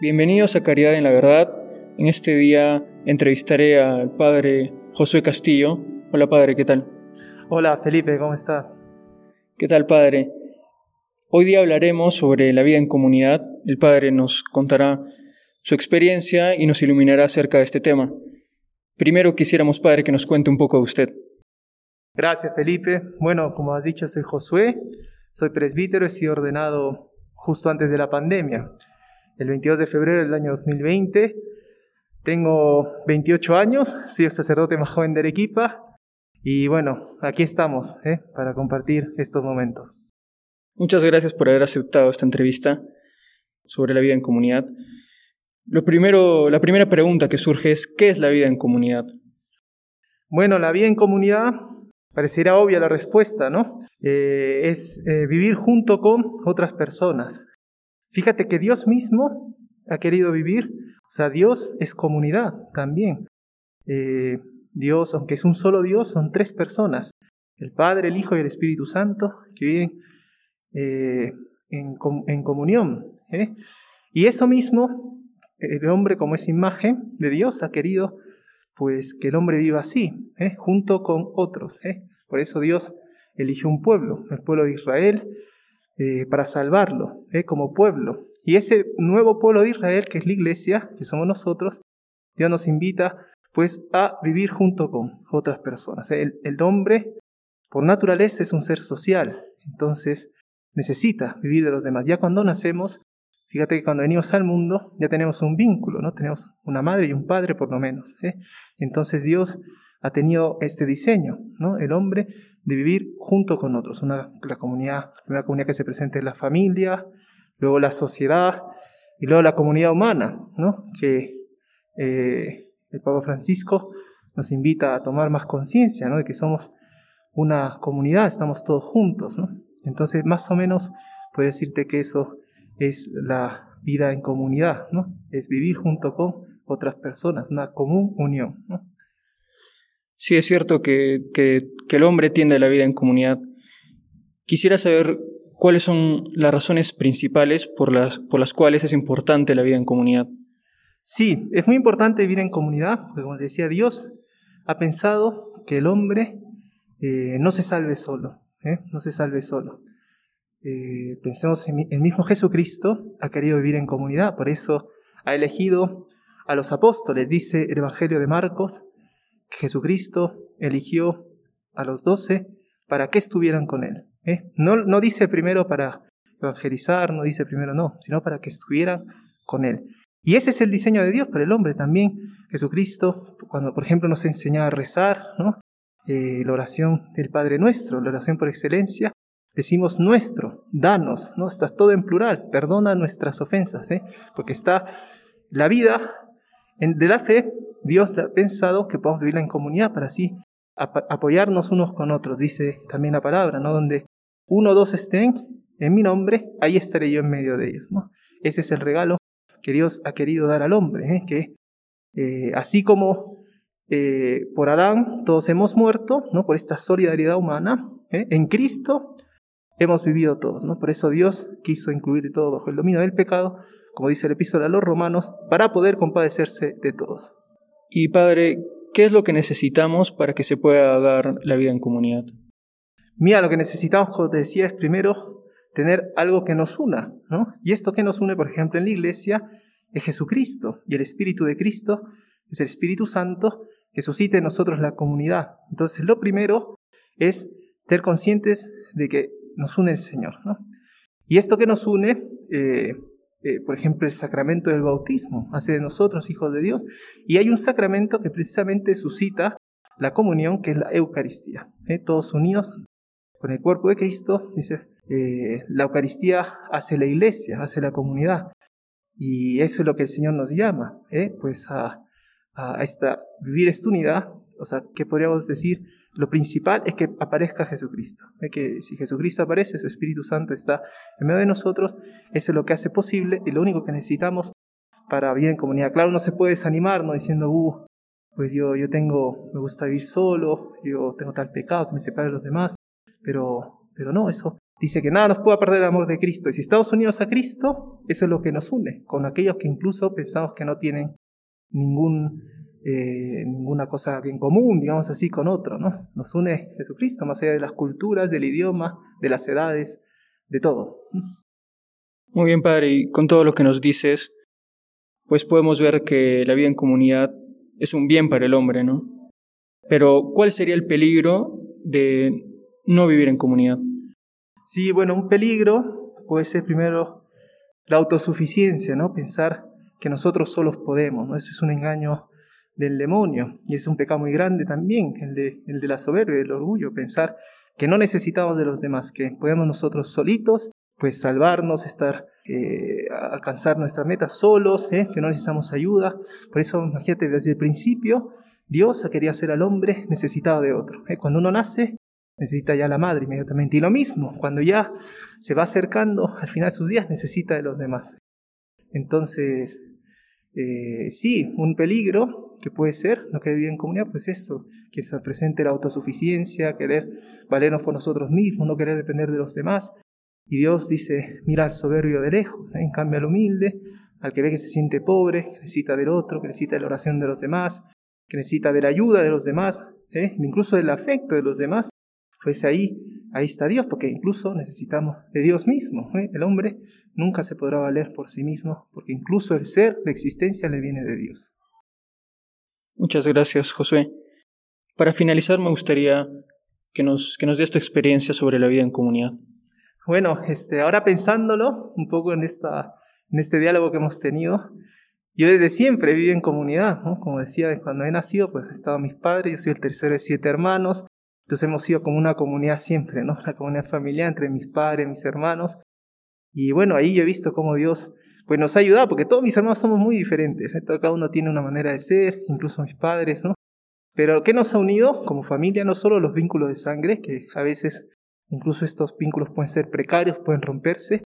Bienvenidos a Caridad en la Verdad. En este día entrevistaré al padre Josué Castillo. Hola padre, ¿qué tal? Hola Felipe, ¿cómo está? ¿Qué tal padre? Hoy día hablaremos sobre la vida en comunidad. El padre nos contará su experiencia y nos iluminará acerca de este tema. Primero quisiéramos, padre, que nos cuente un poco de usted. Gracias, Felipe. Bueno, como has dicho, soy Josué, soy presbítero, he sido ordenado justo antes de la pandemia el 22 de febrero del año 2020. Tengo 28 años, soy el sacerdote más joven de Arequipa y bueno, aquí estamos ¿eh? para compartir estos momentos. Muchas gracias por haber aceptado esta entrevista sobre la vida en comunidad. Lo primero, la primera pregunta que surge es, ¿qué es la vida en comunidad? Bueno, la vida en comunidad, pareciera obvia la respuesta, ¿no? Eh, es eh, vivir junto con otras personas, Fíjate que Dios mismo ha querido vivir, o sea, Dios es comunidad también. Eh, Dios, aunque es un solo Dios, son tres personas, el Padre, el Hijo y el Espíritu Santo, que viven eh, en, comunión. ¿eh? Y eso mismo, el hombre como es imagen de Dios ha querido pues que el hombre viva así, junto con otros. Por eso Dios eligió un pueblo, el pueblo de Israel, eh, para salvarlo eh, como pueblo. Y ese nuevo pueblo de Israel, que es la iglesia, que somos nosotros, Dios nos invita pues a vivir junto con otras personas. El, el hombre, por naturaleza, es un ser social, entonces necesita vivir de los demás. Ya cuando nacemos, fíjate que cuando venimos al mundo ya tenemos un vínculo, ¿no? Tenemos una madre y un padre por lo menos. ¿eh? Entonces Dios ha tenido este diseño, ¿no? El hombre de vivir junto con otros. Una, la comunidad, la primera comunidad que se presenta es la familia, luego la sociedad y luego la comunidad humana, ¿no? Que eh, el Papa Francisco nos invita a tomar más conciencia, ¿no? De que somos una comunidad, estamos todos juntos, ¿no? Entonces, más o menos, puedo decirte que eso es la vida en comunidad, ¿no? Es vivir junto con otras personas, una común unión. Sí, es cierto que, el hombre tiende a la vida en comunidad. Quisiera saber cuáles son las razones principales por las, por las cuales es importante la vida en comunidad. Sí, es muy importante vivir en comunidad, porque como decía Dios, ha pensado que el hombre eh, no se salve solo, ¿eh? no se salve solo. Eh, pensemos en el mismo Jesucristo ha querido vivir en comunidad, por eso ha elegido a los apóstoles, dice el Evangelio de Marcos, Jesucristo eligió a los doce para que estuvieran con Él. ¿eh? No, no dice primero para evangelizar, no dice primero no, sino para que estuvieran con Él. Y ese es el diseño de Dios para el hombre también. Jesucristo, cuando por ejemplo nos enseñaba a rezar, ¿no? Eh, la oración del Padre Nuestro, la oración por excelencia, decimos nuestro, danos, ¿no? Está todo en plural, perdona nuestras ofensas, ¿eh? porque está la vida de la fe, Dios ha pensado que podamos vivir en comunidad para así apoyarnos unos con otros, dice también la palabra, ¿no? Donde uno o dos estén en mi nombre, ahí estaré yo en medio de ellos, ¿no? Ese es el regalo que Dios ha querido dar al hombre, ¿eh? que eh, así como eh, por Adán todos hemos muerto, ¿no? Por esta solidaridad humana, en Cristo hemos vivido todos, ¿no? Por eso Dios quiso incluir todo bajo el dominio del pecado, como dice el epístola a los romanos, para poder compadecerse de todos. Y Padre, ¿qué es lo que necesitamos para que se pueda dar la vida en comunidad? Mira, lo que necesitamos, como te decía, es primero tener algo que nos una, ¿no? Y esto que nos une, por ejemplo, en la iglesia, es Jesucristo, y el Espíritu de Cristo es el Espíritu Santo que suscita en nosotros la comunidad. Entonces, lo primero es ser conscientes de que nos une el Señor. ¿no? Y esto que nos une, eh, eh, por ejemplo, el sacramento del bautismo, hace de nosotros hijos de Dios. Y hay un sacramento que precisamente suscita la comunión, que es la Eucaristía. ¿eh? Todos unidos con el cuerpo de Cristo, dice, la Eucaristía hace la iglesia, hace la comunidad. Y eso es lo que el Señor nos llama, pues a, a esta, vivir esta unidad o sea, ¿qué podríamos decir? Lo principal es que aparezca Jesucristo. Es que si Jesucristo aparece, su Espíritu Santo está en medio de nosotros, eso es lo que hace posible y lo único que necesitamos para vivir en comunidad. Claro, uno se puede desanimar, ¿no? Diciendo, uh, pues yo, yo tengo, me gusta vivir solo, yo tengo tal pecado que me separa de los demás, pero, pero no, eso dice que nada nos puede perder el amor de Cristo. Y si estamos unidos a Cristo, eso es lo que nos une, con aquellos que incluso pensamos que no tienen ningún, eh, ninguna cosa en común, digamos así, con otro. ¿no? Nos une Jesucristo, más allá de las culturas, del idioma, de las edades, de todo. Muy bien, Padre, y con todo lo que nos dices, pues podemos ver que la vida en comunidad es un bien para el hombre, ¿no? Pero, ¿cuál sería el peligro de no vivir en comunidad? Sí, bueno, un peligro puede ser primero la autosuficiencia, ¿no? Pensar que nosotros solos podemos, ¿no? Eso es un engaño del demonio y es un pecado muy grande también, el de, la soberbia, el orgullo, pensar que no necesitamos de los demás, que podemos nosotros solitos, pues salvarnos, estar, eh, alcanzar nuestra meta solos, ¿eh? que no necesitamos ayuda. Por eso, imagínate, desde el principio, Dios quería hacer al hombre necesitado de otro. ¿eh? Cuando uno nace, necesita ya la madre inmediatamente. Y lo mismo, cuando ya se va acercando al final de sus días, necesita de los demás. Entonces, eh, sí, un peligro que puede ser, no que vivir en comunidad, pues eso, que se presente la autosuficiencia, querer valernos por nosotros mismos, no querer depender de los demás. Y Dios dice, mira al soberbio de lejos, ¿eh? en cambio al humilde, al que ve que se siente pobre, que necesita del otro, que necesita de la oración de los demás, que necesita de la ayuda de los demás, ¿eh? incluso del afecto de los demás, pues ahí, ahí está Dios, porque incluso necesitamos de Dios mismo. ¿eh? El hombre nunca se podrá valer por sí mismo, porque incluso el ser, la existencia, le viene de Dios. Muchas gracias, Josué. Para finalizar, me gustaría que nos, que nos des tu experiencia sobre la vida en comunidad. Bueno, este, ahora pensándolo un poco en, esta, en este diálogo que hemos tenido, yo desde siempre viví en comunidad, como decía, cuando he nacido, pues he estado mis padres, yo soy el tercero de siete hermanos, entonces hemos sido como una comunidad siempre, ¿no? Una comunidad familiar entre mis padres, mis hermanos. Y bueno, ahí yo he visto cómo Dios pues nos ha ayudado, porque todos mis hermanos somos muy diferentes, ¿eh? cada uno tiene una manera de ser, incluso mis padres, ¿no? Pero ¿qué nos ha unido como familia? No solo los vínculos de sangre, que a veces incluso estos vínculos pueden ser precarios, pueden romperse,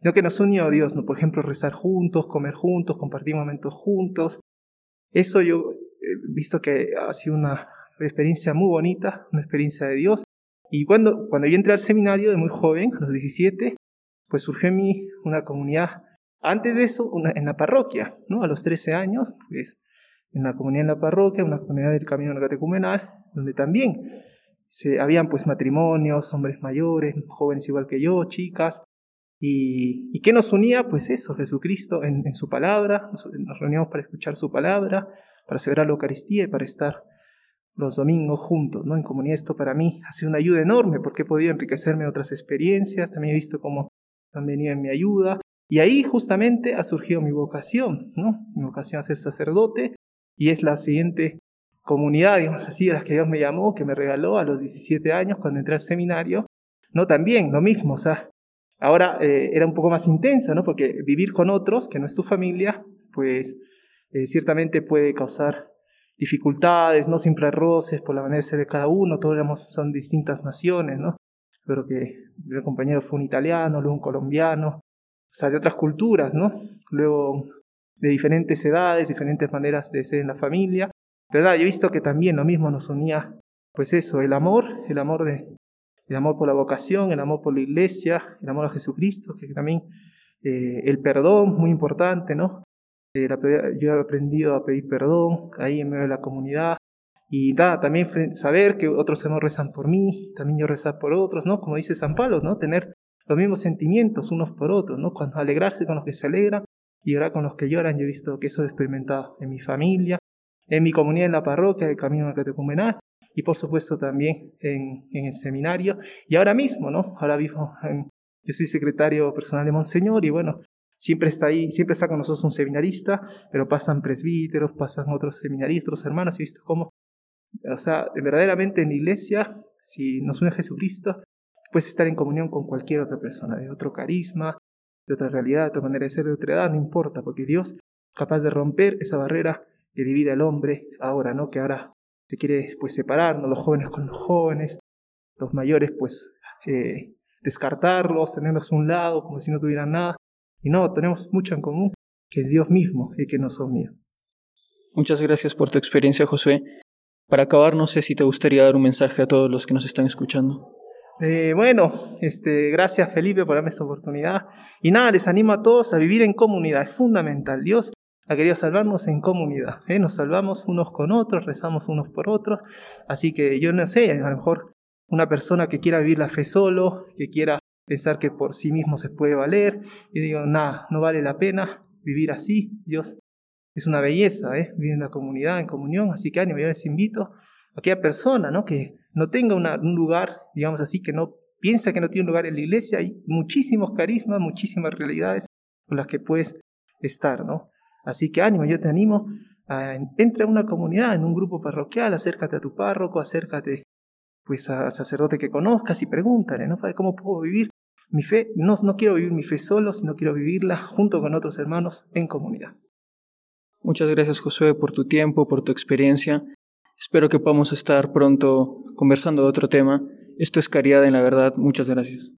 sino que nos unió a Dios, ¿no? Por ejemplo, rezar juntos, comer juntos, compartir momentos juntos. Eso yo he visto que ha sido una experiencia muy bonita, una experiencia de Dios. Y cuando, cuando yo entré al seminario de muy joven, a los 17, pues surgió en mí una comunidad. Antes de eso, en la parroquia, ¿no? A los 13 años, pues en la comunidad en la parroquia, una comunidad del Camino Catecumenal, donde también se, habían pues matrimonios, hombres mayores, jóvenes igual que yo, chicas. ¿Y, y qué nos unía? Pues eso, Jesucristo en, su palabra, nos, nos reuníamos para escuchar su palabra, para celebrar la Eucaristía y para estar los domingos juntos, ¿no? En comunidad esto para mí ha sido una ayuda enorme porque he podido enriquecerme de otras experiencias, también he visto cómo han venido en mi ayuda y ahí justamente ha surgido mi vocación, ¿no? Mi vocación a ser sacerdote y es la siguiente comunidad, digamos así, a la que Dios me llamó, que me regaló a los 17 años cuando entré al seminario, ¿no? También lo mismo, o sea, ahora eh, era un poco más intensa, ¿no? Porque vivir con otros, que no es tu familia, pues eh, ciertamente puede causar dificultades, no siempre roces por la manera de ser de cada uno, todos éramos, son distintas naciones, ¿no? Creo que el compañero fue un italiano, luego un colombiano, o sea, de otras culturas, ¿no? Luego de diferentes edades, diferentes maneras de ser en la familia. Pero yo he visto que también lo mismo nos unía, pues eso, el amor, el amor de, el amor por la vocación, el amor por la iglesia, el amor a Jesucristo, que también eh, el perdón, muy importante, ¿no? Eh, yo he aprendido a pedir perdón ahí en medio de la comunidad. Y nada, también saber que otros hermanos rezan por mí, también yo rezar por otros, ¿no? Como dice San Pablo, ¿no? Tener los mismos sentimientos unos por otros, ¿no? Cuando alegrarse con los que se alegran y llorar con los que lloran. Yo he visto que eso he experimentado en mi familia, en mi comunidad en la parroquia, el Camino Catecumenal, y por supuesto también en, en, el seminario. Y ahora mismo, ¿no? Ahora mismo yo soy secretario personal de Monseñor y bueno, Siempre está ahí, siempre está con nosotros un seminarista, pero pasan presbíteros, pasan otros seminaristas, otros hermanos. He visto cómo, o sea, verdaderamente en la iglesia, si nos une Jesucristo, puedes estar en comunión con cualquier otra persona, de otro carisma, de otra realidad, de otra manera de ser, de otra edad, no importa, porque Dios es capaz de romper esa barrera que divide al hombre ahora, ¿no? Que ahora se quiere pues separarnos, los jóvenes con los jóvenes, los mayores pues eh, descartarlos, tenerlos a un lado como si no tuvieran nada. Y no, tenemos mucho en común, que es Dios mismo el que nos unió. Muchas gracias por tu experiencia, Josué. Para acabar, no sé si te gustaría dar un mensaje a todos los que nos están escuchando. Eh, bueno, este, gracias Felipe por darme esta oportunidad. Y nada, les animo a todos a vivir en comunidad, es fundamental. Dios ha querido salvarnos en comunidad. ¿eh? Nos salvamos unos con otros, rezamos unos por otros. Así que yo no sé, a lo mejor una persona que quiera vivir la fe solo, que quiera pensar que por sí mismo se puede valer, y digo, nada, no vale la pena vivir así. Dios es una belleza, ¿eh? vivir en la comunidad, en comunión. Así que ánimo, yo les invito a aquella persona ¿no? que no tenga un lugar, digamos así, que no piensa que no tiene un lugar en la iglesia, hay muchísimos carismas, muchísimas realidades con las que puedes estar, ¿no? Así que ánimo, yo te animo a entra a una comunidad, en un grupo parroquial, acércate a tu párroco, acércate pues al sacerdote que conozcas y pregúntale, ¿no? ¿Cómo puedo vivir mi fe? No, no quiero vivir mi fe solo, sino quiero vivirla junto con otros hermanos en comunidad. Muchas gracias Josué por tu tiempo, por tu experiencia. Espero que podamos estar pronto conversando de otro tema. Esto es Caridad en la Verdad. Muchas gracias.